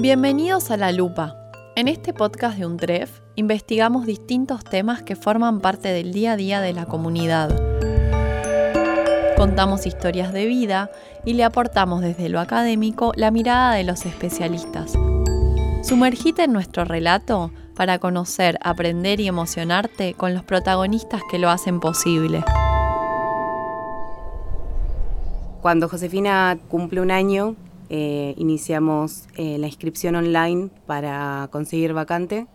Bienvenidos a La Lupa. En este podcast de UNTREF investigamos distintos temas que forman parte del día a día de la comunidad. Contamos historias de vida y le aportamos desde lo académico la mirada de los especialistas. Sumergite en nuestro relato para conocer, aprender y emocionarte con los protagonistas que lo hacen posible. Cuando Josefina cumple un año, eh, iniciamos eh, la inscripción online para conseguir vacante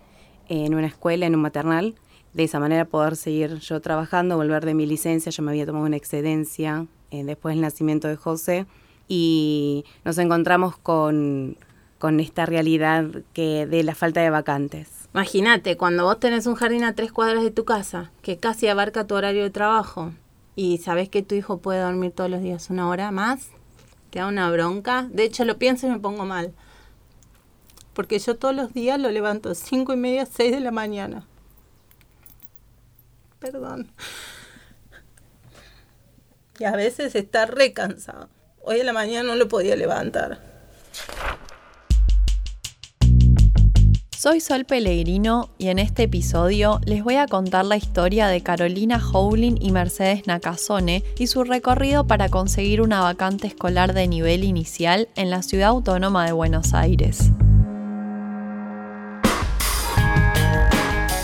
en una escuela, en un maternal. De esa manera poder seguir yo trabajando, volver de mi licencia. Yo me había tomado una excedencia eh, después del nacimiento de José y nos encontramos con, con esta realidad que de la falta de vacantes. Imagínate, cuando vos tenés un jardín a tres cuadras de tu casa, que casi abarca tu horario de trabajo, y sabés que tu hijo puede dormir todos los días una hora más, te da una bronca. De hecho, lo pienso y me pongo mal. Porque yo todos los días lo levanto cinco y media, seis de la mañana. Perdón. Y a veces está re cansado. Hoy en la mañana no lo podía levantar. Soy Sol Pellegrino y en este episodio les voy a contar la historia de Carolina Howling y Mercedes Nakazone y su recorrido para conseguir una vacante escolar de nivel inicial en la ciudad autónoma de Buenos Aires.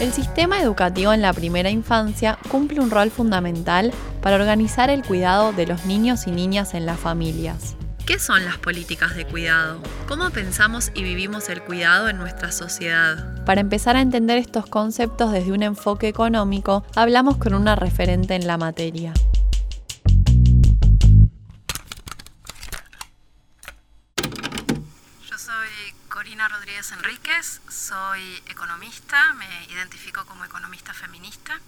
El sistema educativo en la primera infancia cumple un rol fundamental para organizar el cuidado de los niños y niñas en las familias. ¿Qué son las políticas de cuidado? ¿Cómo pensamos y vivimos el cuidado en nuestra sociedad? Para empezar a entender estos conceptos desde un enfoque económico, hablamos con una referente en la materia. Yo soy Corina Rodríguez Enríquez, soy economista, me identifico como economista feminista,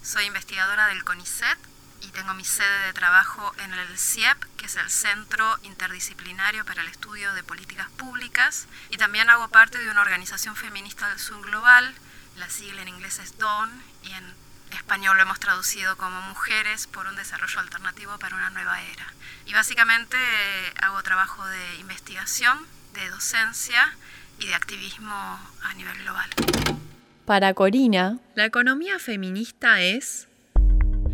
soy investigadora del CONICET y tengo mi sede de trabajo en el CIEP, que es el Centro Interdisciplinario para el Estudio de Políticas Públicas, y también hago parte de una organización feminista del sur global, la sigla en inglés es DON, y en español lo hemos traducido como Mujeres por un Desarrollo Alternativo para una Nueva Era. Y básicamente eh, hago trabajo de investigación, de docencia y de activismo a nivel global. Para Corina, la economía feminista es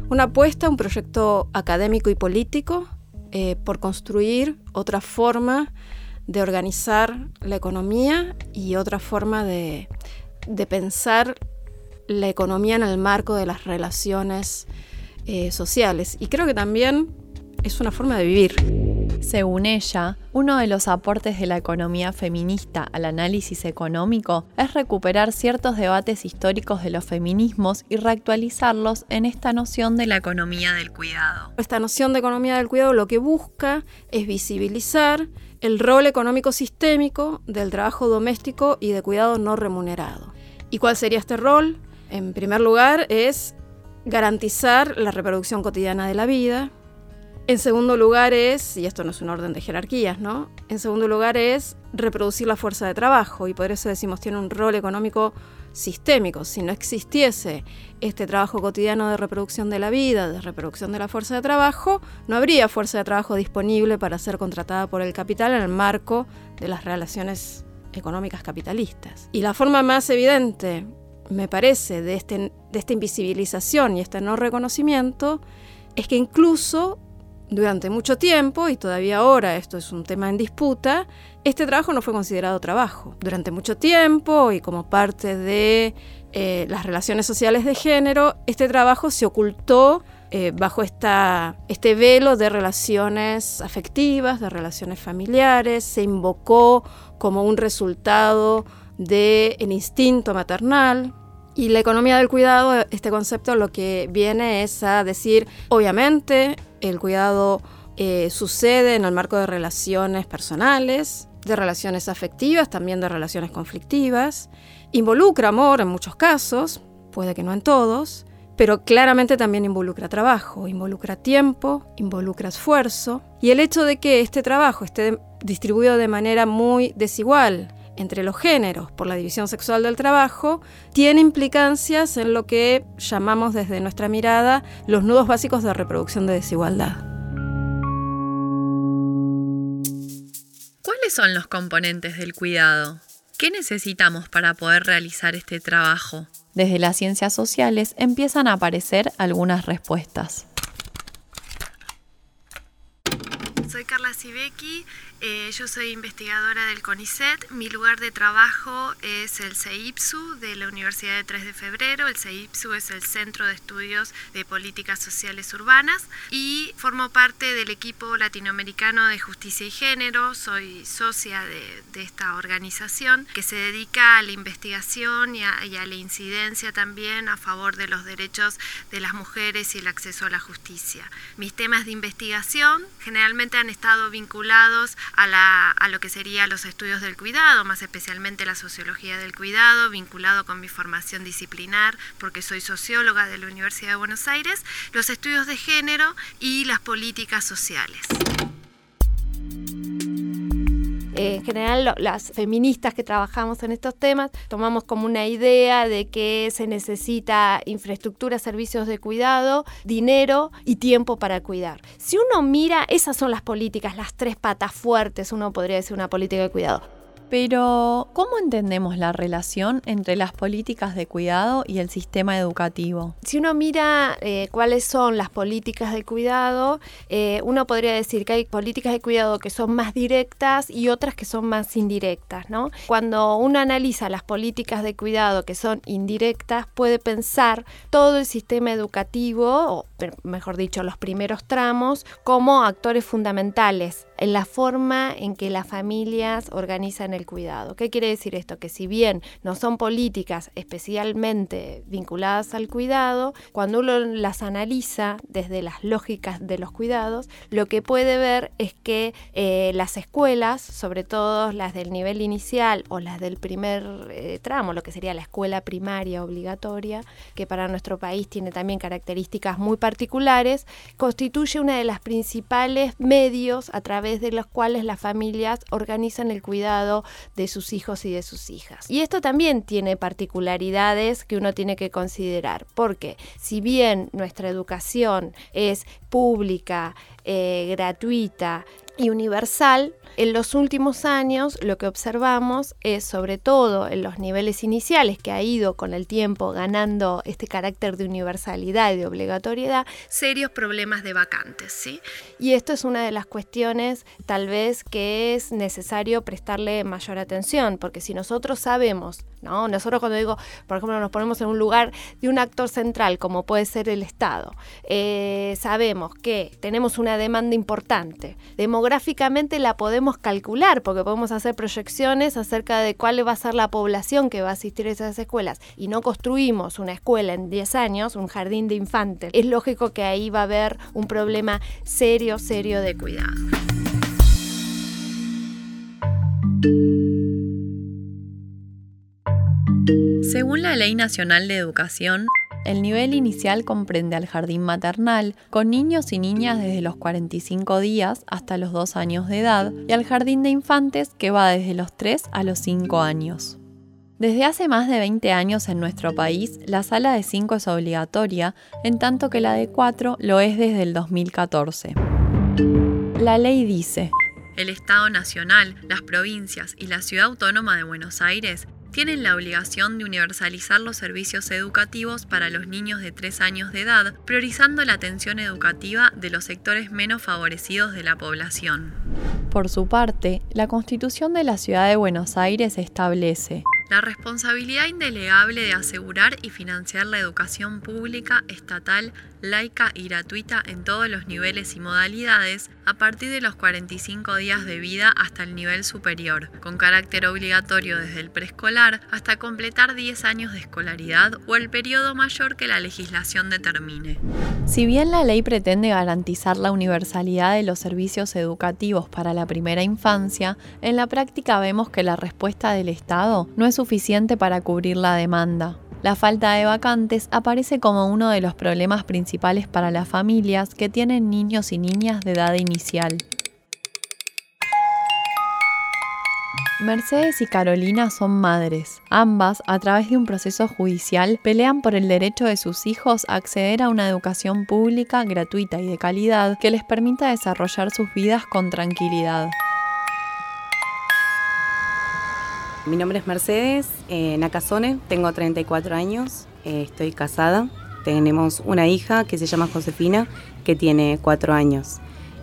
una apuesta, un proyecto académico y político eh, por construir otra forma de organizar la economía y otra forma de, de pensar la economía en el marco de las relaciones eh, sociales. Y creo que también es una forma de vivir. Según ella, uno de los aportes de la economía feminista al análisis económico es recuperar ciertos debates históricos de los feminismos y reactualizarlos en esta noción de la economía del cuidado. Esta noción de economía del cuidado lo que busca es visibilizar el rol económico sistémico del trabajo doméstico y de cuidado no remunerado. ¿Y cuál sería este rol? En primer lugar es garantizar la reproducción cotidiana de la vida, en segundo lugar es, y esto no es un orden de jerarquías, ¿no? En segundo lugar es reproducir la fuerza de trabajo y por eso decimos tiene un rol económico sistémico. Si no existiese este trabajo cotidiano de reproducción de la vida, de reproducción de la fuerza de trabajo, no habría fuerza de trabajo disponible para ser contratada por el capital en el marco de las relaciones económicas capitalistas. Y la forma más evidente, me parece, de, este, de esta invisibilización y este no reconocimiento es que incluso durante mucho tiempo, y todavía ahora esto es un tema en disputa, este trabajo no fue considerado trabajo. Durante mucho tiempo y como parte de eh, las relaciones sociales de género, este trabajo se ocultó eh, bajo esta, este velo de relaciones afectivas, de relaciones familiares, se invocó como un resultado del instinto maternal, y la economía del cuidado, este concepto lo que viene es a decir, obviamente, el cuidado eh, sucede en el marco de relaciones personales, de relaciones afectivas, también de relaciones conflictivas. Involucra amor en muchos casos, puede que no en todos, pero claramente también involucra trabajo, involucra tiempo, involucra esfuerzo. Y el hecho de que este trabajo esté distribuido de manera muy desigual entre los géneros por la división sexual del trabajo tiene implicancias en lo que llamamos desde nuestra mirada los nudos básicos de reproducción de desigualdad. ¿Cuáles son los componentes del cuidado? ¿Qué necesitamos para poder realizar este trabajo? Desde las ciencias sociales empiezan a aparecer algunas respuestas. Soy Carla Sibeki, eh, yo soy investigadora del CONICET. Mi lugar de trabajo es el CEIPSU de la Universidad de 3 de Febrero. El CEIPSU es el Centro de Estudios de Políticas Sociales Urbanas y formo parte del equipo latinoamericano de justicia y género. Soy socia de, esta organización que se dedica a la investigación y a, y a la incidencia también a favor de los derechos de las mujeres y el acceso a la justicia. Mis temas de investigación generalmente han estado vinculados a, lo que serían los estudios del cuidado, más especialmente la sociología del cuidado, vinculado con mi formación disciplinar, porque soy socióloga de la Universidad de Buenos Aires, los estudios de género y las políticas sociales. En general las feministas que trabajamos en estos temas tomamos como una idea de que se necesita infraestructura, servicios de cuidado, dinero y tiempo para cuidar. Si uno mira, esas son las políticas, las tres patas fuertes, uno podría decir una política de cuidado. Pero, ¿cómo entendemos la relación entre las políticas de cuidado y el sistema educativo? Si uno mira eh, cuáles son las políticas de cuidado, eh, uno podría decir que hay políticas de cuidado que son más directas y otras que son más indirectas, ¿no? Cuando uno analiza las políticas de cuidado que son indirectas, puede pensar todo el sistema educativo, mejor dicho, los primeros tramos, como actores fundamentales en la forma en que las familias organizan el cuidado. ¿Qué quiere decir esto? Que si bien no son políticas especialmente vinculadas al cuidado, cuando uno las analiza desde las lógicas de los cuidados, lo que puede ver es que eh, las escuelas, sobre todo las del nivel inicial o las del primer eh, tramo, lo que sería la escuela primaria obligatoria, que para nuestro país tiene también características muy particulares, constituye una de las principales medios a través de los cuales las familias organizan el cuidado de sus hijos y de sus hijas. Y esto también tiene particularidades que uno tiene que considerar, porque si bien nuestra educación es pública, eh, gratuita y universal, en los últimos años lo que observamos es sobre todo en los niveles iniciales que ha ido con el tiempo ganando este carácter de universalidad y de obligatoriedad, serios problemas de vacantes, ¿sí? Y esto es una de las cuestiones tal vez que es necesario prestarle mayor atención, porque si nosotros sabemos, ¿no? Nosotros cuando digo, por ejemplo, nos ponemos en un lugar de un actor central como puede ser el Estado, eh, sabemos que tenemos una demanda importante, demográficamente la podemos calcular, porque podemos hacer proyecciones acerca de cuál va a ser la población que va a asistir a esas escuelas, y no construimos una escuela en 10 años, un jardín de infantes, es lógico que ahí va a haber un problema serio, serio de cuidado. Según la Ley Nacional de Educación, el nivel inicial comprende al jardín maternal, con niños y niñas desde los 45 días hasta los 2 años de edad, y al jardín de infantes, que va desde los 3 a los 5 años. Desde hace más de 20 años en nuestro país, la sala de 5 es obligatoria, en tanto que la de 4 lo es desde el 2014. La ley dice, el Estado Nacional, las provincias y la Ciudad Autónoma de Buenos Aires tienen la obligación de universalizar los servicios educativos para los niños de 3 años de edad, priorizando la atención educativa de los sectores menos favorecidos de la población. Por su parte, la Constitución de la Ciudad de Buenos Aires establece la responsabilidad indelegable de asegurar y financiar la educación pública, estatal, laica y gratuita en todos los niveles y modalidades a partir de los 45 días de vida hasta el nivel superior, con carácter obligatorio desde el preescolar hasta completar 10 años de escolaridad o el periodo mayor que la legislación determine. Si bien la ley pretende garantizar la universalidad de los servicios educativos para la primera infancia, en la práctica vemos que la respuesta del Estado no es suficiente para cubrir la demanda. La falta de vacantes aparece como uno de los problemas principales para las familias que tienen niños y niñas de edad inicial. Mercedes y Carolina son madres. Ambas, a través de un proceso judicial, pelean por el derecho de sus hijos a acceder a una educación pública, gratuita y de calidad que les permita desarrollar sus vidas con tranquilidad. Mi nombre es Mercedes eh, tengo 34 años, eh, estoy casada, tenemos una hija que se llama Josefina, que tiene 4 años.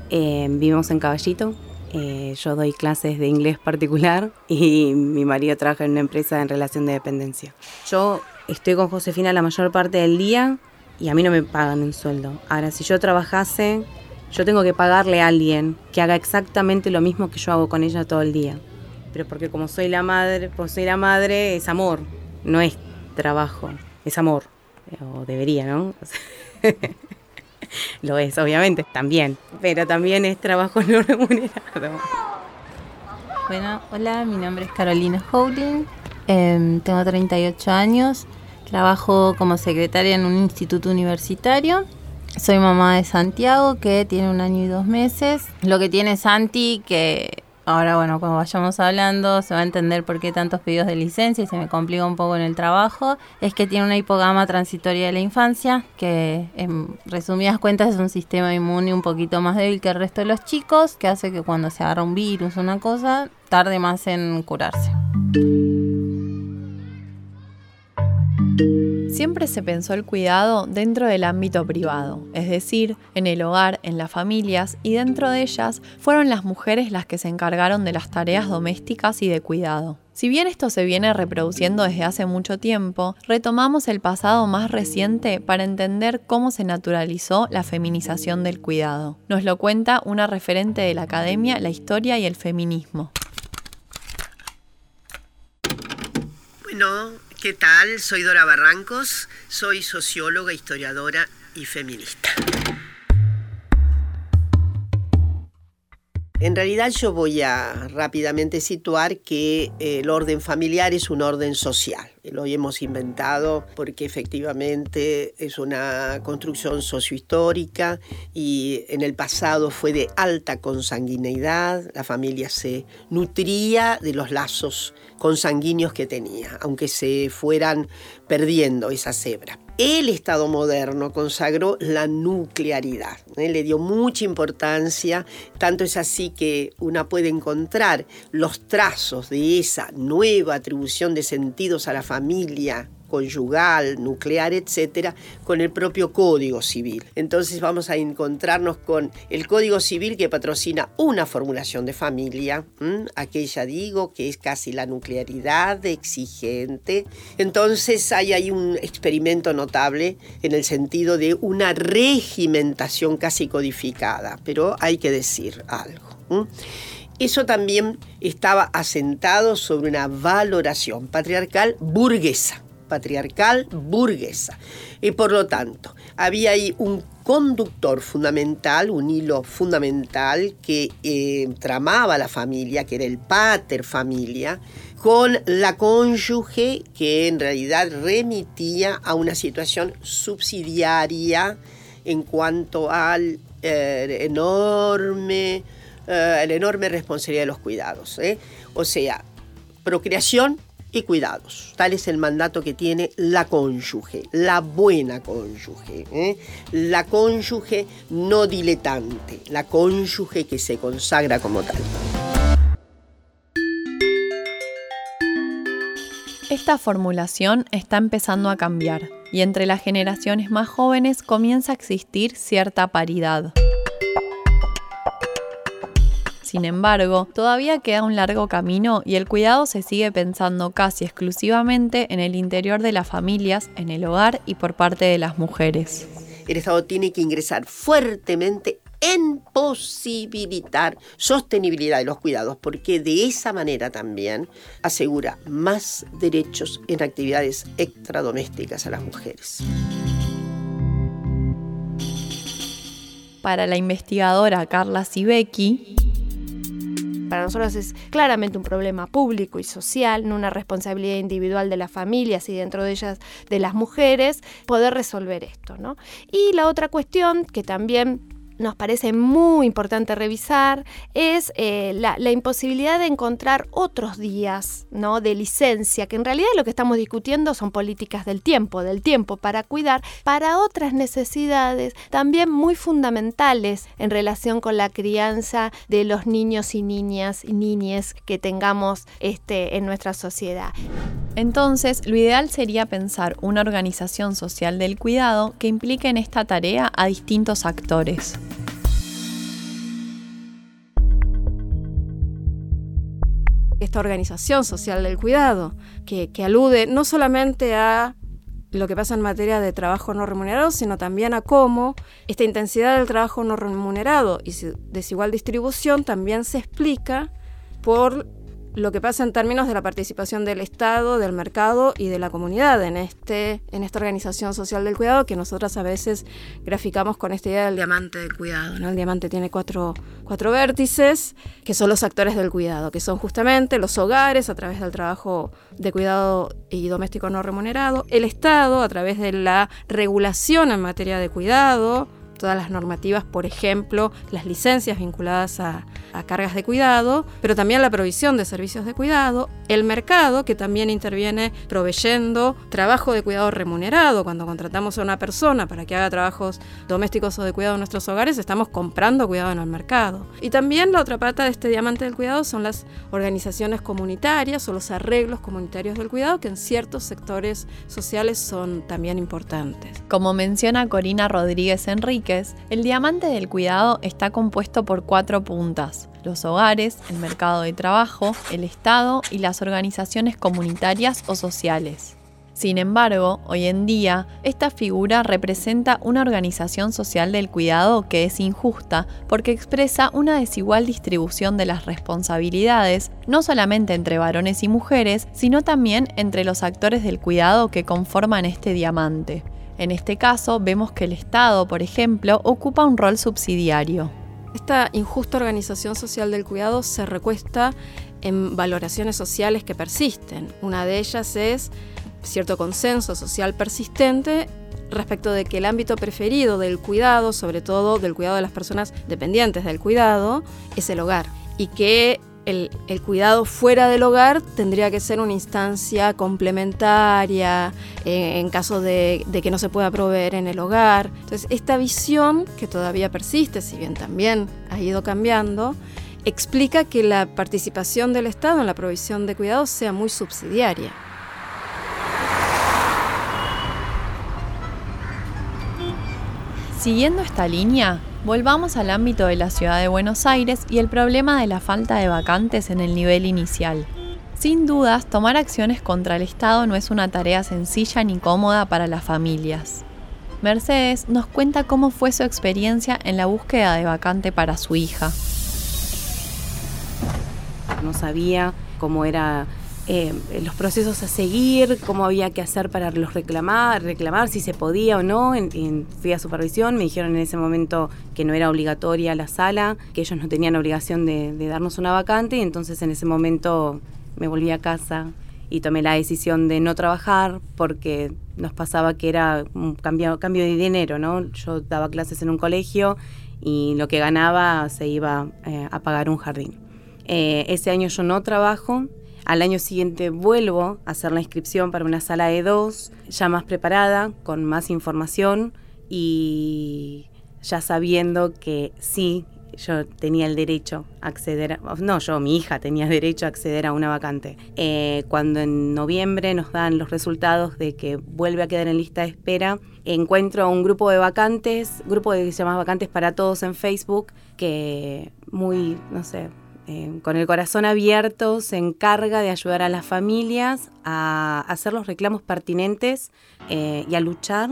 Eh, vivimos en Caballito, yo doy clases de inglés particular y mi marido trabaja en una empresa en relación de dependencia. Yo estoy con Josefina la mayor parte del día y a mí no me pagan un sueldo. Ahora, si yo trabajase, yo tengo que pagarle a alguien que haga exactamente lo mismo que yo hago con ella todo el día. Pero porque como soy la madre, pues soy la madre, es amor, no es trabajo, es amor. O debería, ¿no? lo es, obviamente, también. Pero también es trabajo no remunerado. Bueno, hola, mi nombre es Carolina Howling, em, tengo 38 años, trabajo como secretaria en un instituto universitario soy mamá de Santiago, que tiene un año y dos meses. Lo que tiene Santi, que ahora, bueno, cuando vayamos hablando, se va a entender por qué tantos pedidos de licencia y se me complica un poco en el trabajo, es que tiene una hipogama transitoria de la infancia, que en resumidas cuentas es un sistema inmune un poquito más débil que el resto de los chicos, que hace que cuando se agarra un virus una cosa, tarde más en curarse. Siempre se pensó el cuidado dentro del ámbito privado, es decir, en el hogar, en las familias, y dentro de ellas fueron las mujeres las que se encargaron de las tareas domésticas y de cuidado. Si bien esto se viene reproduciendo desde hace mucho tiempo, retomamos el pasado más reciente para entender cómo se naturalizó la feminización del cuidado. Nos lo cuenta una referente de la academia, la historia y el feminismo. Bueno, ¿Qué tal? Soy Dora Barrancos, soy socióloga, historiadora y feminista. En realidad yo voy a rápidamente situar que el orden familiar es un orden social. Lo hemos inventado porque efectivamente es una construcción sociohistórica y en el pasado fue de alta consanguineidad. La familia se nutría de los lazos consanguíneos que tenía, aunque se fueran perdiendo esa cebra. El Estado moderno consagró la nuclearidad, ¿eh? le dio mucha importancia, tanto es así que una puede encontrar los trazos de esa nueva atribución de sentidos a la familia conyugal, nuclear, etcétera, con el propio Código Civil. Entonces vamos a encontrarnos con el Código Civil que patrocina una formulación de familia, aquella digo que es casi la nuclearidad exigente. Entonces hay ahí un experimento notable en el sentido de una regimentación casi codificada, pero hay que decir algo. Eso también estaba asentado sobre una valoración patriarcal burguesa patriarcal burguesa. Y por lo tanto, había ahí un conductor fundamental, un hilo fundamental que eh, tramaba la familia, que era el pater familia, con la cónyuge que en realidad remitía a una situación subsidiaria en cuanto al eh, enorme, eh, la enorme responsabilidad de los cuidados. O sea, procreación y cuidados. Tal es el mandato que tiene la cónyuge, la buena cónyuge, ¿eh? la cónyuge no diletante, la cónyuge que se consagra como tal. Esta formulación está empezando a cambiar y entre las generaciones más jóvenes comienza a existir cierta paridad. Sin embargo, todavía queda un largo camino y el cuidado se sigue pensando casi exclusivamente en el interior de las familias, en el hogar y por parte de las mujeres. El Estado tiene que ingresar fuertemente en posibilitar sostenibilidad de los cuidados, porque de esa manera también asegura más derechos en actividades extradomésticas a las mujeres. Para la investigadora Carla Sibeki, para nosotros es claramente un problema público y social, no una responsabilidad individual de las familias y dentro de ellas de las mujeres, poder resolver esto. ¿no? Y la otra cuestión que también nos parece muy importante revisar es eh, la, imposibilidad de encontrar otros días ¿no? de licencia, que en realidad lo que estamos discutiendo son políticas del tiempo, del tiempo para cuidar, para otras necesidades también muy fundamentales en relación con la crianza de los niños y niñas y niñes que tengamos este, en nuestra sociedad. Entonces, lo ideal sería pensar una organización social del cuidado que implique en esta tarea a distintos actores. Esta organización social del cuidado, que, que alude no solamente a lo que pasa en materia de trabajo no remunerado, sino también a cómo esta intensidad del trabajo no remunerado y desigual distribución también se explica por lo que pasa en términos de la participación del Estado, del mercado y de la comunidad en, este, en esta organización social del cuidado que nosotras a veces graficamos con esta idea del diamante del cuidado. ¿no? El diamante tiene cuatro, cuatro vértices que son los actores del cuidado, que son justamente los hogares a través del trabajo de cuidado y doméstico no remunerado, el Estado a través de la regulación en materia de cuidado, todas las normativas, por ejemplo, las licencias vinculadas a, cargas de cuidado, pero también la provisión de servicios de cuidado, el mercado, que también interviene proveyendo trabajo de cuidado remunerado. Cuando contratamos a una persona para que haga trabajos domésticos o de cuidado en nuestros hogares, estamos comprando cuidado en el mercado. Y también la otra pata de este diamante del cuidado son las organizaciones comunitarias o los arreglos comunitarios del cuidado, que en ciertos sectores sociales son también importantes. Como menciona Corina Rodríguez Enrique, el diamante del cuidado está compuesto por cuatro puntas, los hogares, el mercado de trabajo, el Estado y las organizaciones comunitarias o sociales. Sin embargo, hoy en día, esta figura representa una organización social del cuidado que es injusta porque expresa una desigual distribución de las responsabilidades, no solamente entre varones y mujeres, sino también entre los actores del cuidado que conforman este diamante. En este caso, vemos que el Estado, por ejemplo, ocupa un rol subsidiario. Esta injusta organización social del cuidado se recuesta en valoraciones sociales que persisten. Una de ellas es cierto consenso social persistente respecto de que el ámbito preferido del cuidado, sobre todo del cuidado de las personas dependientes del cuidado, es el hogar y que el, cuidado fuera del hogar tendría que ser una instancia complementaria eh, en caso de, de, que no se pueda proveer en el hogar. Entonces, esta visión, que todavía persiste, si bien también ha ido cambiando, explica que la participación del Estado en la provisión de cuidados sea muy subsidiaria. Siguiendo esta línea, Volvamos al ámbito de la ciudad de Buenos Aires y el problema de la falta de vacantes en el nivel inicial. Sin dudas, tomar acciones contra el Estado no es una tarea sencilla ni cómoda para las familias. Mercedes nos cuenta cómo fue su experiencia en la búsqueda de vacante para su hija. No sabía cómo era eh, los procesos a seguir, cómo había que hacer para los reclamar, reclamar si se podía o no. En, fui a supervisión, me dijeron en ese momento que no era obligatoria la sala, que ellos no tenían obligación de, darnos una vacante y entonces en ese momento me volví a casa y tomé la decisión de no trabajar porque nos pasaba que era un cambio, cambio de dinero, ¿no? Yo daba clases en un colegio y lo que ganaba se iba eh, a pagar un jardín. Eh, ese año yo no trabajo, al año siguiente vuelvo a hacer la inscripción para una sala de dos, ya más preparada, con más información y ya sabiendo que sí, yo tenía el derecho a acceder, no yo, mi hija tenía derecho a acceder a una vacante. Eh, cuando en noviembre nos dan los resultados de que vuelve a quedar en lista de espera, encuentro un grupo de vacantes, grupo de, que se llama Vacantes para Todos en Facebook, que muy, no sé, eh, con el corazón abierto, se encarga de ayudar a las familias a hacer los reclamos pertinentes eh, y a luchar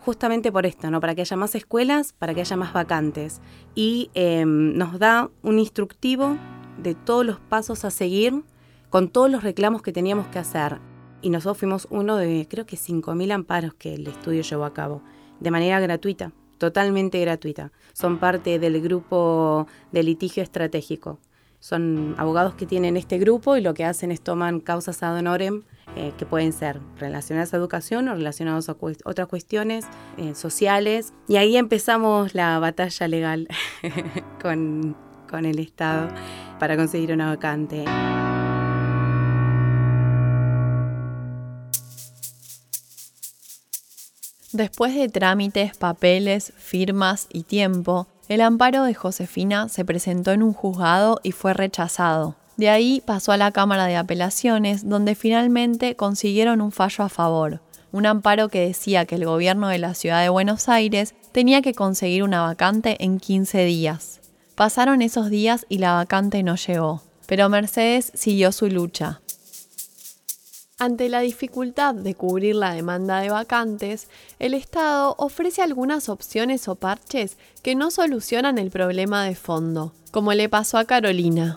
justamente por esto, ¿no? para que haya más escuelas, para que haya más vacantes. Y em, nos da un instructivo de todos los pasos a seguir con todos los reclamos que teníamos que hacer. Y nosotros fuimos uno de, creo que 5.000 amparos que el estudio llevó a cabo, de manera gratuita, totalmente gratuita. Son parte del grupo de litigio estratégico Son abogados que tienen este grupo y lo que hacen es toman causas ad honorem eh, que pueden ser relacionadas a educación o relacionadas a otras cuestiones eh, sociales. Y ahí empezamos la batalla legal con, con el Estado para conseguir una vacante. Después de trámites, papeles, firmas y tiempo, el amparo de Josefina se presentó en un juzgado y fue rechazado. De ahí pasó a la Cámara de Apelaciones, donde finalmente consiguieron un fallo a favor, un amparo que decía que el gobierno de la ciudad de Buenos Aires tenía que conseguir una vacante en 15 días. Pasaron esos días y la vacante no llegó, pero Mercedes siguió su lucha. Ante la dificultad de cubrir la demanda de vacantes, el Estado ofrece algunas opciones o parches que no solucionan el problema de fondo, como le pasó a Carolina.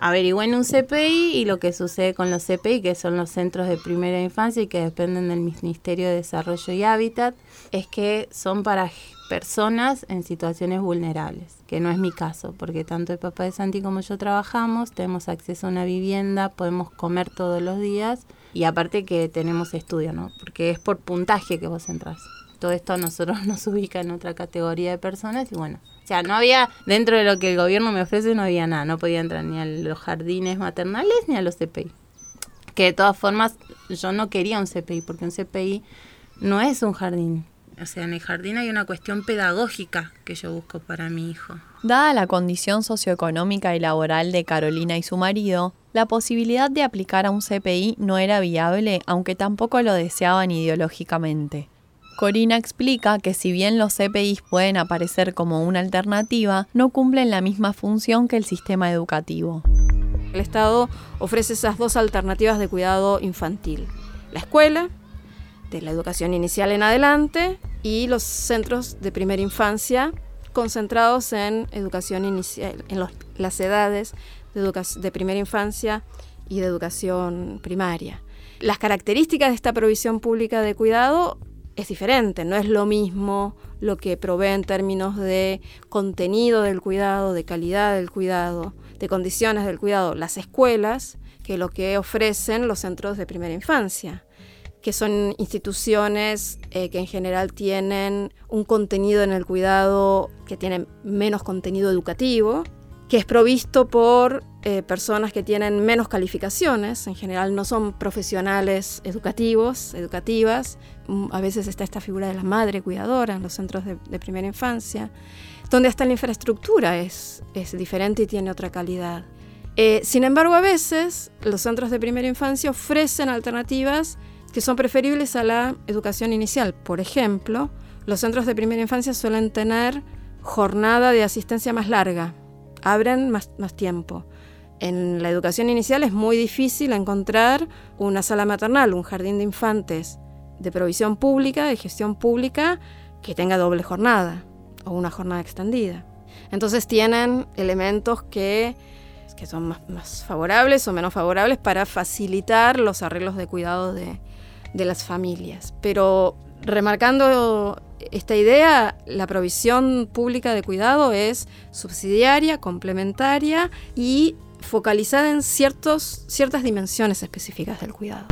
averigüen un CPI y lo que sucede con los CPI, que son los centros de primera infancia y que dependen del Ministerio de Desarrollo y Hábitat, es que son para personas en situaciones vulnerables, que no es mi caso, porque tanto el papá de Santi como yo trabajamos, tenemos acceso a una vivienda, podemos comer todos los días y aparte que tenemos estudio, ¿no? Porque es por puntaje que vos entras. Todo esto a nosotros nos ubica en otra categoría de personas y bueno, o sea, no había, dentro de lo que el gobierno me ofrece, no había nada. No podía entrar ni a los jardines maternales ni a los CPI. Que de todas formas, yo no quería un CPI, porque un CPI no es un jardín. O sea, en el jardín hay una cuestión pedagógica que yo busco para mi hijo. Dada la condición socioeconómica y laboral de Carolina y su marido, la posibilidad de aplicar a un CPI no era viable, aunque tampoco lo deseaban ideológicamente. Corina explica que si bien los CPIs pueden aparecer como una alternativa, no cumplen la misma función que el sistema educativo. El Estado ofrece esas dos alternativas de cuidado infantil. La escuela, de la educación inicial en adelante, y los centros de primera infancia concentrados en educación inicial, en las edades de, de primera infancia y de educación primaria. Las características de esta provisión pública de cuidado es diferente, no es lo mismo lo que provee en términos de contenido del cuidado, de calidad del cuidado, de condiciones del cuidado, las escuelas, que lo que ofrecen los centros de primera infancia, que son instituciones eh, que en general tienen un contenido en el cuidado que tiene menos contenido educativo, que es provisto por eh, personas que tienen menos calificaciones, en general no son profesionales educativos, educativas. Mm, a veces está esta figura de la madre cuidadora en los centros de, primera infancia, donde hasta la infraestructura es, es diferente y tiene otra calidad. Eh, sin embargo, a veces los centros de primera infancia ofrecen alternativas que son preferibles a la educación inicial. Por ejemplo, los centros de primera infancia suelen tener jornada de asistencia más larga, abren más, tiempo. En la educación inicial es muy difícil encontrar una sala maternal, un jardín de infantes de provisión pública, de gestión pública, que tenga doble jornada o una jornada extendida. Entonces tienen elementos que, que son más, más, favorables o menos favorables para facilitar los arreglos de cuidado de, de las familias. Pero remarcando esta idea, la provisión pública de cuidado es subsidiaria, complementaria y focalizada en ciertas dimensiones específicas del cuidado.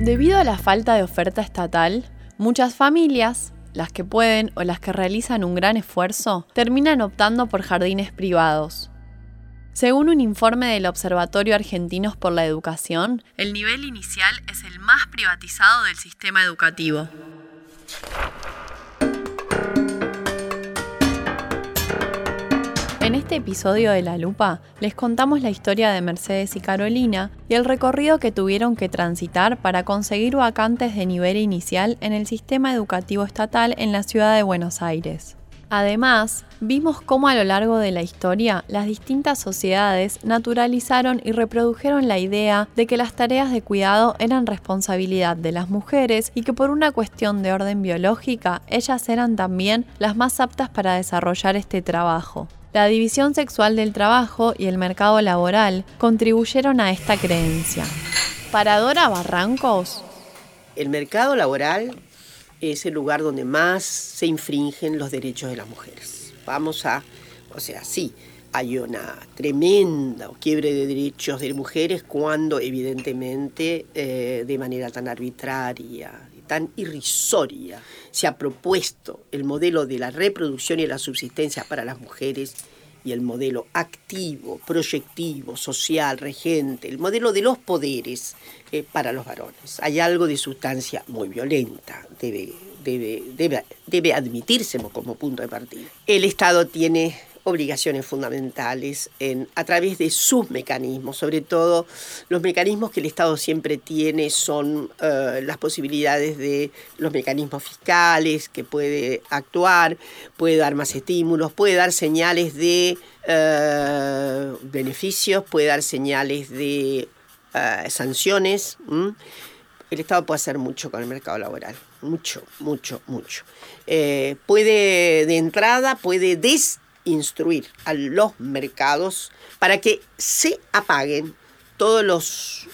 Debido a la falta de oferta estatal, muchas familias, las que pueden o las que realizan un gran esfuerzo, terminan optando por jardines privados, según un informe del Observatorio Argentinos por la Educación, el nivel inicial es el más privatizado del sistema educativo. En este episodio de La Lupa les contamos la historia de Mercedes y Carolina y el recorrido que tuvieron que transitar para conseguir vacantes de nivel inicial en el sistema educativo estatal en la ciudad de Buenos Aires. Además, vimos cómo a lo largo de la historia las distintas sociedades naturalizaron y reprodujeron la idea de que las tareas de cuidado eran responsabilidad de las mujeres y que por una cuestión de orden biológica ellas eran también las más aptas para desarrollar este trabajo. La división sexual del trabajo y el mercado laboral contribuyeron a esta creencia. Para Dora Barrancos, el mercado laboral es el lugar donde más se infringen los derechos de las mujeres. Vamos a, o sea, sí, hay una tremenda quiebre de derechos de mujeres cuando evidentemente eh, de manera tan arbitraria, tan irrisoria, se ha propuesto el modelo de la reproducción y la subsistencia para las mujeres y el modelo activo, proyectivo, social, regente, el modelo de los poderes eh, para los varones. Hay algo de sustancia muy violenta, debe, debe, debe, debe admitirse como punto de partida. El Estado tiene obligaciones fundamentales en, a través de sus mecanismos, sobre todo los mecanismos que el Estado siempre tiene son eh, las posibilidades de los mecanismos fiscales que puede actuar, puede dar más estímulos, puede dar señales de eh, beneficios, puede dar señales de eh, sanciones. El Estado puede hacer mucho con el mercado laboral, mucho, mucho, mucho. puede de entrada, puede des instruir a los mercados para que se apaguen todos los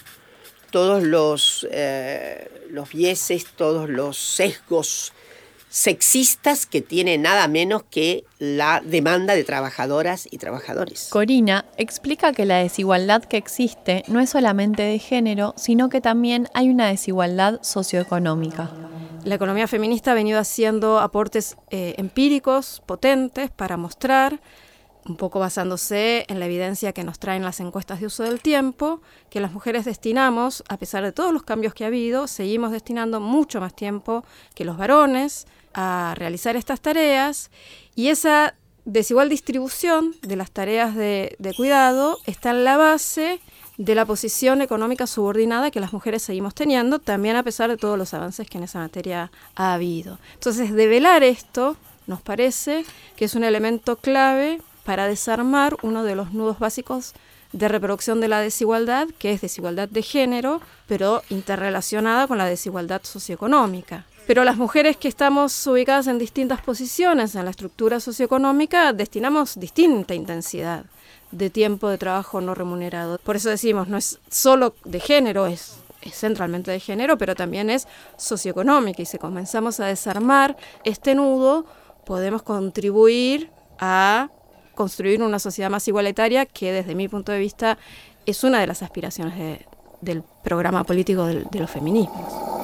todos los, eh, los vieses, todos los sesgos sexistas que tiene nada menos que la demanda de trabajadoras y trabajadores. Corina explica que la desigualdad que existe no es solamente de género, sino que también hay una desigualdad socioeconómica. La economía feminista ha venido haciendo aportes eh, empíricos potentes para mostrar, un poco basándose en la evidencia que nos traen las encuestas de uso del tiempo, que las mujeres destinamos, a pesar de todos los cambios que ha habido, seguimos destinando mucho más tiempo que los varones a realizar estas tareas y esa desigual distribución de las tareas de, cuidado está en la base de la posición económica subordinada que las mujeres seguimos teniendo, también a pesar de todos los avances que en esa materia ha habido. Entonces, develar esto nos parece que es un elemento clave para desarmar uno de los nudos básicos de reproducción de la desigualdad, que es desigualdad de género, pero interrelacionada con la desigualdad socioeconómica. Pero las mujeres que estamos ubicadas en distintas posiciones en la estructura socioeconómica destinamos distinta intensidad de tiempo de trabajo no remunerado. Por eso decimos, no es solo de género, es, centralmente de género, pero también es socioeconómica. Y si comenzamos a desarmar este nudo, podemos contribuir a construir una sociedad más igualitaria, que desde mi punto de vista es una de las aspiraciones del programa político de los feminismos.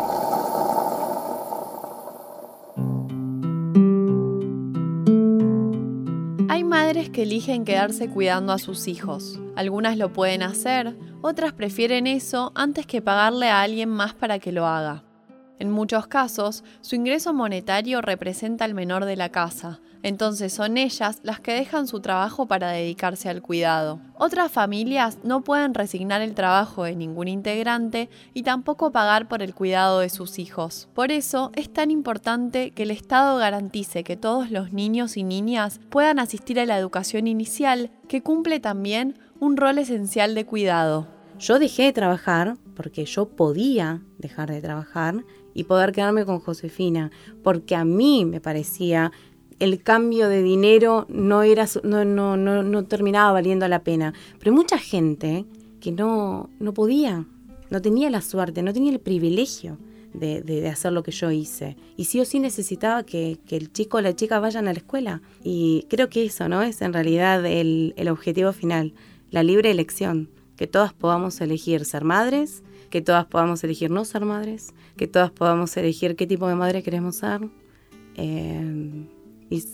Que eligen quedarse cuidando a sus hijos. Algunas lo pueden hacer, otras prefieren eso antes que pagarle a alguien más para que lo haga. En muchos casos, su ingreso monetario representa al menor de la casa, entonces son ellas las que dejan su trabajo para dedicarse al cuidado. Otras familias no pueden resignar el trabajo de ningún integrante y tampoco pagar por el cuidado de sus hijos. Por eso es tan importante que el Estado garantice que todos los niños y niñas puedan asistir a la educación inicial, que cumple también un rol esencial de cuidado. Yo dejé de trabajar porque yo podía dejar de trabajar y poder quedarme con Josefina, porque a mí me parecía el cambio de dinero no, era, no, no, no, no terminaba valiendo la pena. Pero mucha gente que no, no podía, no tenía la suerte, no tenía el privilegio de, de, hacer lo que yo hice. Y sí o sí necesitaba que, que, el chico o la chica vayan a la escuela. Y creo que eso, ¿no? Es en realidad el, el objetivo final, la libre elección. Que todas podamos elegir ser madres, que todas podamos elegir no ser madres, que todas podamos elegir qué tipo de madre queremos ser. Eh, y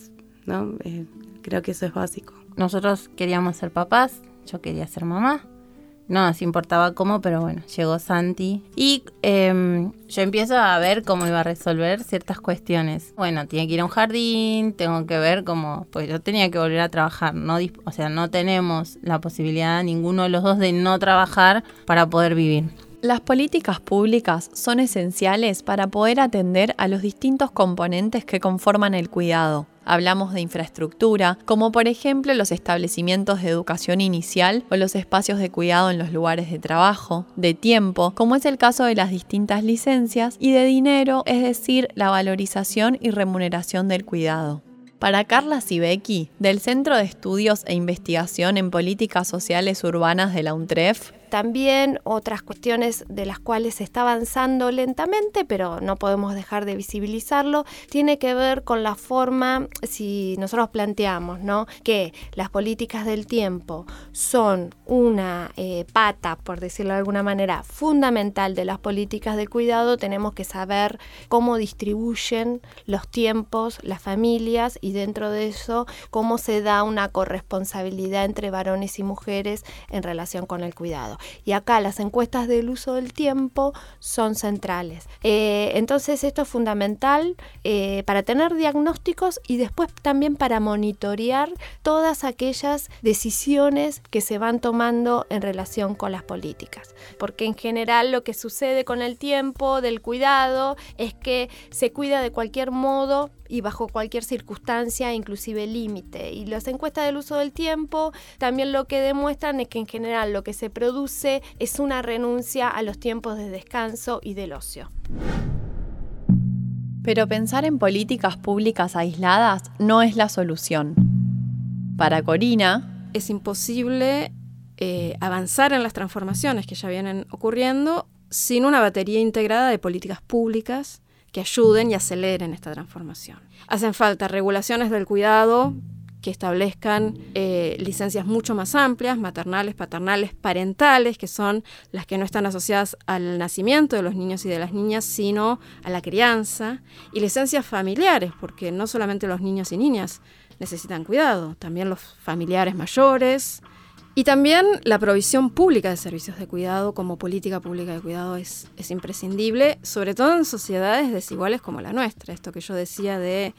¿no? Eh, creo que eso es básico. Nosotros queríamos ser papás, yo quería ser mamá. No nos importaba cómo, pero bueno, llegó Santi. Y em, yo empiezo a ver cómo iba a resolver ciertas cuestiones. Bueno, tiene que ir a un jardín, tengo que ver cómo, pues yo tenía que volver a trabajar. No, o sea, no tenemos la posibilidad, ninguno de los dos, de no trabajar para poder vivir. Las políticas públicas son esenciales para poder atender a los distintos componentes que conforman el cuidado. Hablamos de infraestructura, como por ejemplo los establecimientos de educación inicial o los espacios de cuidado en los lugares de trabajo, de tiempo, como es el caso de las distintas licencias, y de dinero, es decir, la valorización y remuneración del cuidado. Para Carla Sibeki, del Centro de Estudios e Investigación en Políticas Sociales Urbanas de la UNTREF, También otras cuestiones de las cuales se está avanzando lentamente, pero no podemos dejar de visibilizarlo, tiene que ver con la forma, si nosotros planteamos, ¿no? Que las políticas del tiempo son una eh, pata, por decirlo de alguna manera, fundamental de las políticas de cuidado, tenemos que saber cómo distribuyen los tiempos, las familias y dentro de eso cómo se da una corresponsabilidad entre varones y mujeres en relación con el cuidado. Y acá las encuestas del uso del tiempo son centrales. Eh, entonces esto es fundamental eh, para tener diagnósticos y después también para monitorear todas aquellas decisiones que se van tomando en relación con las políticas. Porque en general lo que sucede con el tiempo del cuidado es que se cuida de cualquier modo y bajo cualquier circunstancia, inclusive límite. Y las encuestas del uso del tiempo también lo que demuestran es que en general lo que se produce es una renuncia a los tiempos de descanso y del ocio. Pero pensar en políticas públicas aisladas no es la solución. Para Corina, es imposible eh, avanzar en las transformaciones que ya vienen ocurriendo sin una batería integrada de políticas públicas que ayuden y aceleren esta transformación. Hacen falta regulaciones del cuidado que establezcan eh, licencias mucho más amplias, maternales, paternales, parentales, que son las que no están asociadas al nacimiento de los niños y de las niñas, sino a la crianza, y licencias familiares, porque no solamente los niños y niñas necesitan cuidado, también los familiares mayores, y también la provisión pública de servicios de cuidado como política pública de cuidado es, es, imprescindible, sobre todo en sociedades desiguales como la nuestra. Esto que yo decía de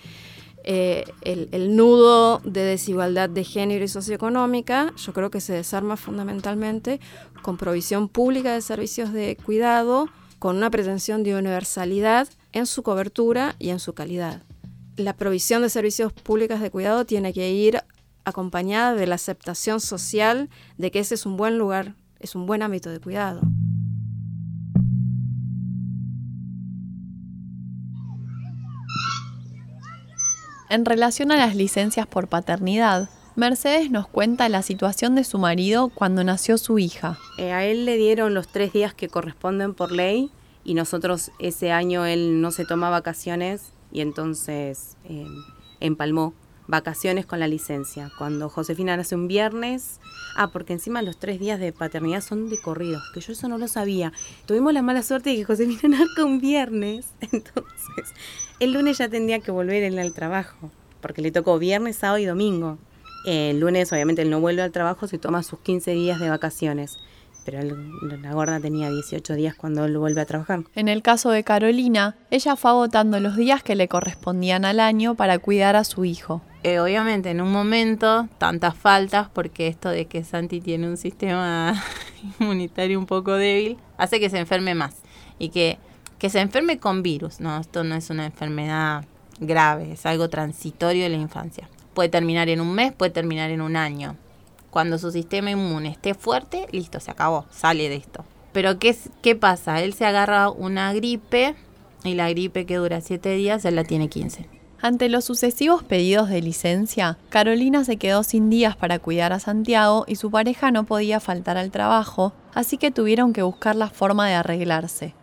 eh, el, el, nudo de desigualdad de género y socioeconómica, yo creo que se desarma fundamentalmente con provisión pública de servicios de cuidado, con una pretensión de universalidad en su cobertura y en su calidad. La provisión de servicios públicos de cuidado tiene que ir acompañada de la aceptación social de que ese es un buen lugar, es un buen ámbito de cuidado. En relación a las licencias por paternidad, Mercedes nos cuenta la situación de su marido cuando nació su hija. Eh, a él le dieron los tres días que corresponden por ley y nosotros ese año él no se toma vacaciones y entonces eh, empalmó vacaciones con la licencia. Cuando Josefina nace un viernes, ah, porque encima los tres días de paternidad son de corridos, que yo eso no lo sabía. Tuvimos la mala suerte de que Josefina nazca un viernes, entonces el lunes ya tendría que volver al trabajo, porque le tocó viernes, sábado y domingo. El lunes obviamente él no vuelve al trabajo, se toma sus 15 días de vacaciones pero la gorda tenía 18 días cuando él vuelve a trabajar. En el caso de Carolina, ella fue agotando los días que le correspondían al año para cuidar a su hijo. Eh, obviamente en un momento tantas faltas, porque esto de que Santi tiene un sistema inmunitario un poco débil, hace que se enferme más y que, que se enferme con virus. No, esto no es una enfermedad grave, es algo transitorio de la infancia. Puede terminar en un mes, puede terminar en un año cuando su sistema inmune esté fuerte, listo, se acabó, sale de esto. Pero ¿qué, qué pasa? Él se agarra una gripe y la gripe que dura 7 días, él la tiene 15. Ante los sucesivos pedidos de licencia, Carolina se quedó sin días para cuidar a Santiago y su pareja no podía faltar al trabajo, así que tuvieron que buscar la forma de arreglarse.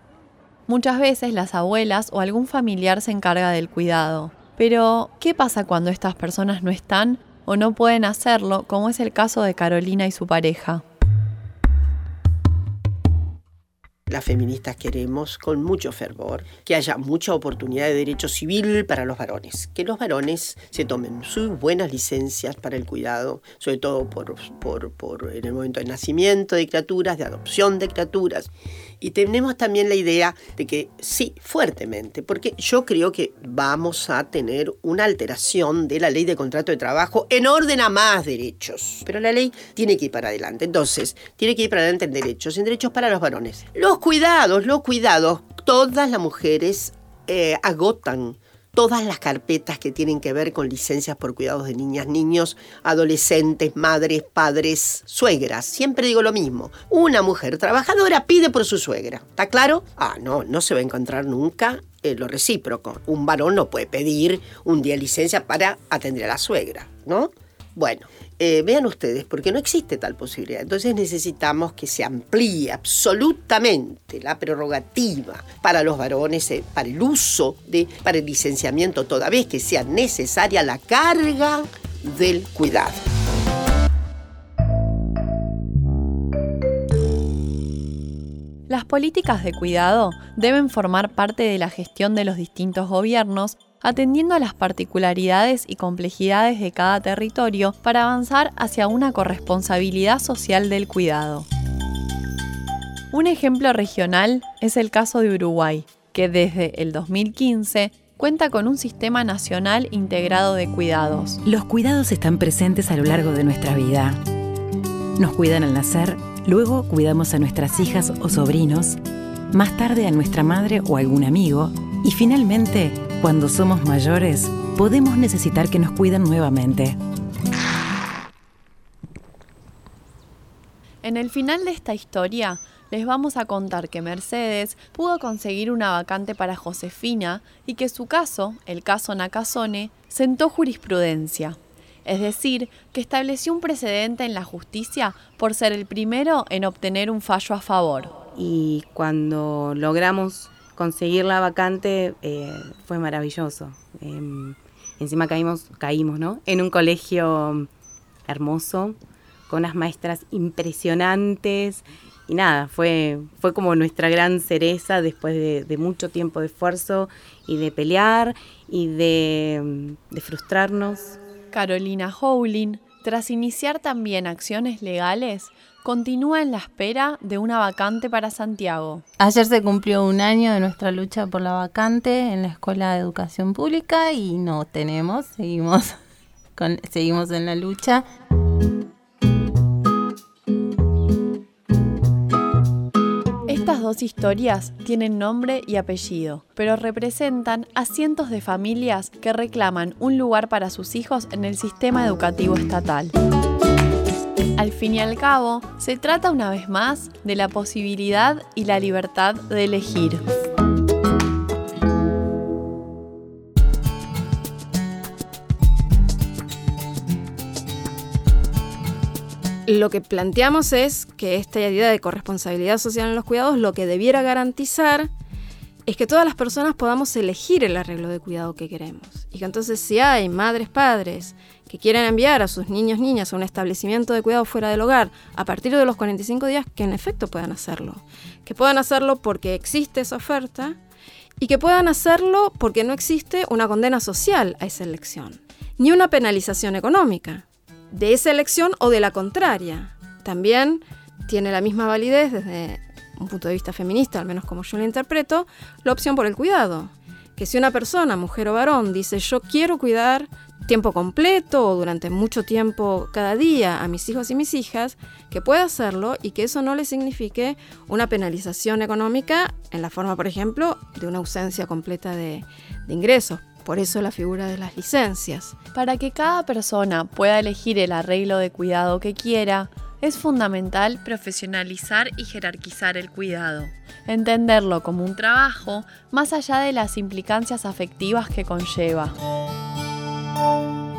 Muchas veces las abuelas o algún familiar se encarga del cuidado. Pero, ¿qué pasa cuando estas personas no están o no pueden hacerlo, como es el caso de Carolina y su pareja. Las feministas queremos con mucho fervor que haya mucha oportunidad de derecho civil para los varones, que los varones se tomen sus buenas licencias para el cuidado, sobre todo por, por, por en el momento de nacimiento de criaturas, de adopción de criaturas, y tenemos también la idea de que sí, fuertemente, porque yo creo que vamos a tener una alteración de la ley de contrato de trabajo en orden a más derechos. Pero la ley tiene que ir para adelante. Entonces, tiene que ir para adelante en derechos, en derechos para los varones. Los cuidados, los cuidados, todas las mujeres eh, agotan todas las carpetas que tienen que ver con licencias por cuidados de niñas, niños, adolescentes, madres, padres, suegras. Siempre digo lo mismo. Una mujer trabajadora pide por su suegra. ¿Está claro? Ah, no, no se va a encontrar nunca eh, lo recíproco. Un varón no puede pedir un día licencia para atender a la suegra, ¿no? Bueno, eh, vean ustedes, porque no existe tal posibilidad. Entonces necesitamos que se amplíe absolutamente la prerrogativa para los varones, eh, para el uso de, para el licenciamiento, toda vez que sea necesaria la carga del cuidado. Las políticas de cuidado deben formar parte de la gestión de los distintos gobiernos, atendiendo a las particularidades y complejidades de cada territorio para avanzar hacia una corresponsabilidad social del cuidado. Un ejemplo regional es el caso de Uruguay, que desde el 2015 cuenta con un sistema nacional integrado de cuidados. Los cuidados están presentes a lo largo de nuestra vida. Nos cuidan al nacer Luego cuidamos a nuestras hijas o sobrinos, más tarde a nuestra madre o algún amigo, y finalmente, cuando somos mayores, podemos necesitar que nos cuiden nuevamente. En el final de esta historia, les vamos a contar que Mercedes pudo conseguir una vacante para Josefina y que su caso, el caso Nakazone, sentó jurisprudencia es decir, que estableció un precedente en la justicia por ser el primero en obtener un fallo a favor. Y cuando logramos conseguir la vacante eh, fue maravilloso. Em, encima caímos, caímos, ¿no? En un colegio hermoso, con unas maestras impresionantes. Y nada, fue, fue como nuestra gran cereza después de, mucho tiempo de esfuerzo y de pelear y de, de frustrarnos Carolina Howling, tras iniciar también acciones legales, continúa en la espera de una vacante para Santiago. Ayer se cumplió un año de nuestra lucha por la vacante en la Escuela de Educación Pública y no tenemos, seguimos, seguimos en la lucha. dos historias tienen nombre y apellido, pero representan a cientos de familias que reclaman un lugar para sus hijos en el sistema educativo estatal. Al fin y al cabo, se trata una vez más de la posibilidad y la libertad de elegir. Lo que planteamos es que esta idea de corresponsabilidad social en los cuidados lo que debiera garantizar es que todas las personas podamos elegir el arreglo de cuidado que queremos. Y que entonces si hay madres, padres que quieren enviar a sus niños, niñas a un establecimiento de cuidado fuera del hogar a partir de los 45 días, que en efecto puedan hacerlo. Que puedan hacerlo porque existe esa oferta y que puedan hacerlo porque no existe una condena social a esa elección, ni una penalización económica de esa elección o de la contraria. También tiene la misma validez desde un punto de vista feminista, al menos como yo lo interpreto, la opción por el cuidado. Que si una persona, mujer o varón, dice yo quiero cuidar tiempo completo o durante mucho tiempo cada día a mis hijos y mis hijas, que pueda hacerlo y que eso no le signifique una penalización económica en la forma, por ejemplo, de una ausencia completa de, de ingresos. Por eso la figura de las licencias. Para que cada persona pueda elegir el arreglo de cuidado que quiera, es fundamental profesionalizar y jerarquizar el cuidado, entenderlo como un trabajo más allá de las implicancias afectivas que conlleva. Música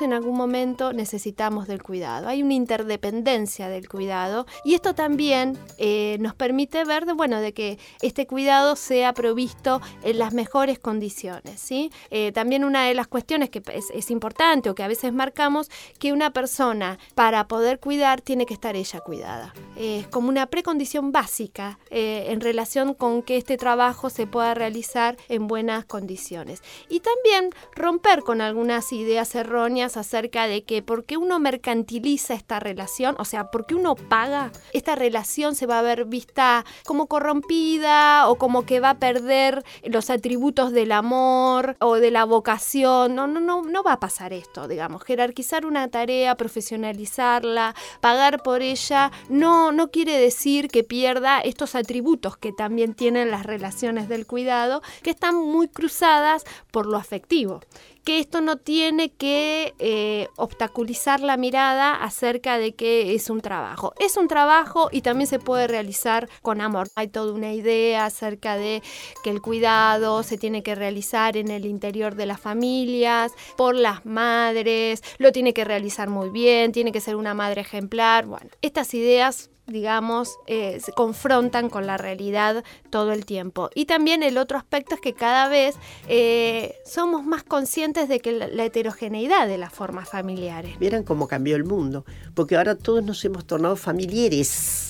en algún momento necesitamos del cuidado. Hay una interdependencia del cuidado y esto también eh, nos permite ver de, bueno, de que este cuidado sea provisto en las mejores condiciones. ¿sí? Eh, también una de las cuestiones que es, importante o que a veces marcamos, que una persona para poder cuidar tiene que estar ella cuidada. es como una precondición básica eh, en relación con que este trabajo se pueda realizar en buenas condiciones. Y también romper con algunas ideas erróneas acerca de que porque uno mercantiliza esta relación, o sea, porque uno paga, esta relación se va a ver vista como corrompida o como que va a perder los atributos del amor o de la vocación. No, no, no, no va a pasar esto, digamos. Jerarquizar una tarea, profesionalizarla, pagar por ella, no, no quiere decir que pierda estos atributos que también tienen las relaciones del cuidado, que están muy cruzadas por lo afectivo que esto no tiene que eh, obstaculizar la mirada acerca de que es un trabajo. Es un trabajo y también se puede realizar con amor. Hay toda una idea acerca de que el cuidado se tiene que realizar en el interior de las familias, por las madres, lo tiene que realizar muy bien, tiene que ser una madre ejemplar. Bueno, estas ideas digamos, eh, se confrontan con la realidad todo el tiempo. Y también el otro aspecto es que cada vez eh, somos más conscientes de que la, heterogeneidad de las formas familiares. Vieran cómo cambió el mundo, porque ahora todos nos hemos tornado familiares,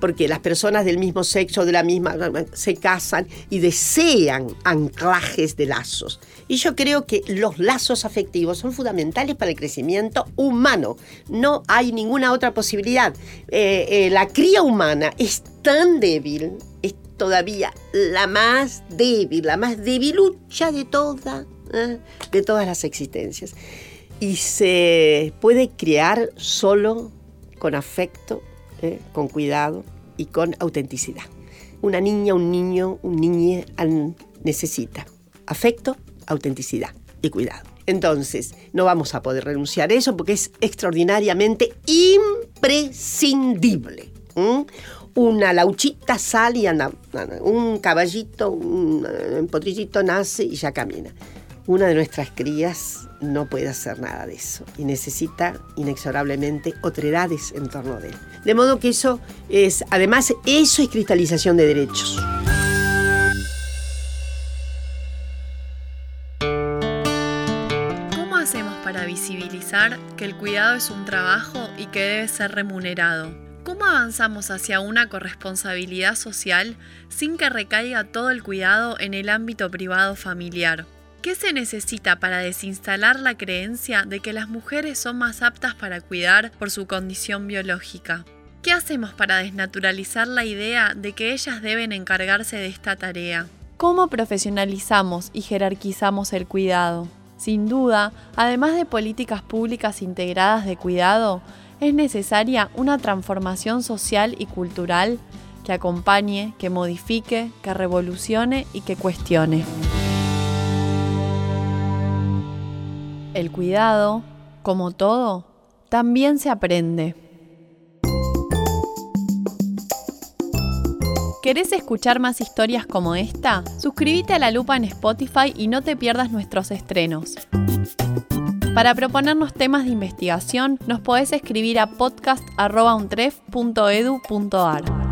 porque las personas del mismo sexo, de la misma, se casan y desean anclajes de lazos. Y yo creo que los lazos afectivos son fundamentales para el crecimiento humano. No hay ninguna otra posibilidad. Eh, la cría humana es tan débil, es todavía la más débil, la más debilucha de ¿eh? de todas las existencias. Y se puede criar solo con afecto, ¿eh? con cuidado y con autenticidad. Una niña, un niño, un niño necesita afecto, autenticidad y cuidado. Entonces, no vamos a poder renunciar a eso porque es extraordinariamente imprescindible. Una lauchita sale y anda, un caballito, un, potrillito nace y ya camina. Una de nuestras crías no puede hacer nada de eso y necesita inexorablemente otredades en torno de él. De modo que eso es, además, eso es cristalización de derechos. visibilizar que el cuidado es un trabajo y que debe ser remunerado. ¿Cómo avanzamos hacia una corresponsabilidad social sin que recaiga todo el cuidado en el ámbito privado familiar? ¿Qué se necesita para desinstalar la creencia de que las mujeres son más aptas para cuidar por su condición biológica? ¿Qué hacemos para desnaturalizar la idea de que ellas deben encargarse de esta tarea? ¿Cómo profesionalizamos y jerarquizamos el cuidado? Sin duda, además de políticas públicas integradas de cuidado, es necesaria una transformación social y cultural que acompañe, que modifique, que revolucione y que cuestione. El cuidado, como todo, también se aprende. ¿Querés escuchar más historias como esta? Suscríbete a La Lupa en Spotify y no te pierdas nuestros estrenos. Para proponernos temas de investigación, nos podés escribir a podcast.untref.edu.ar.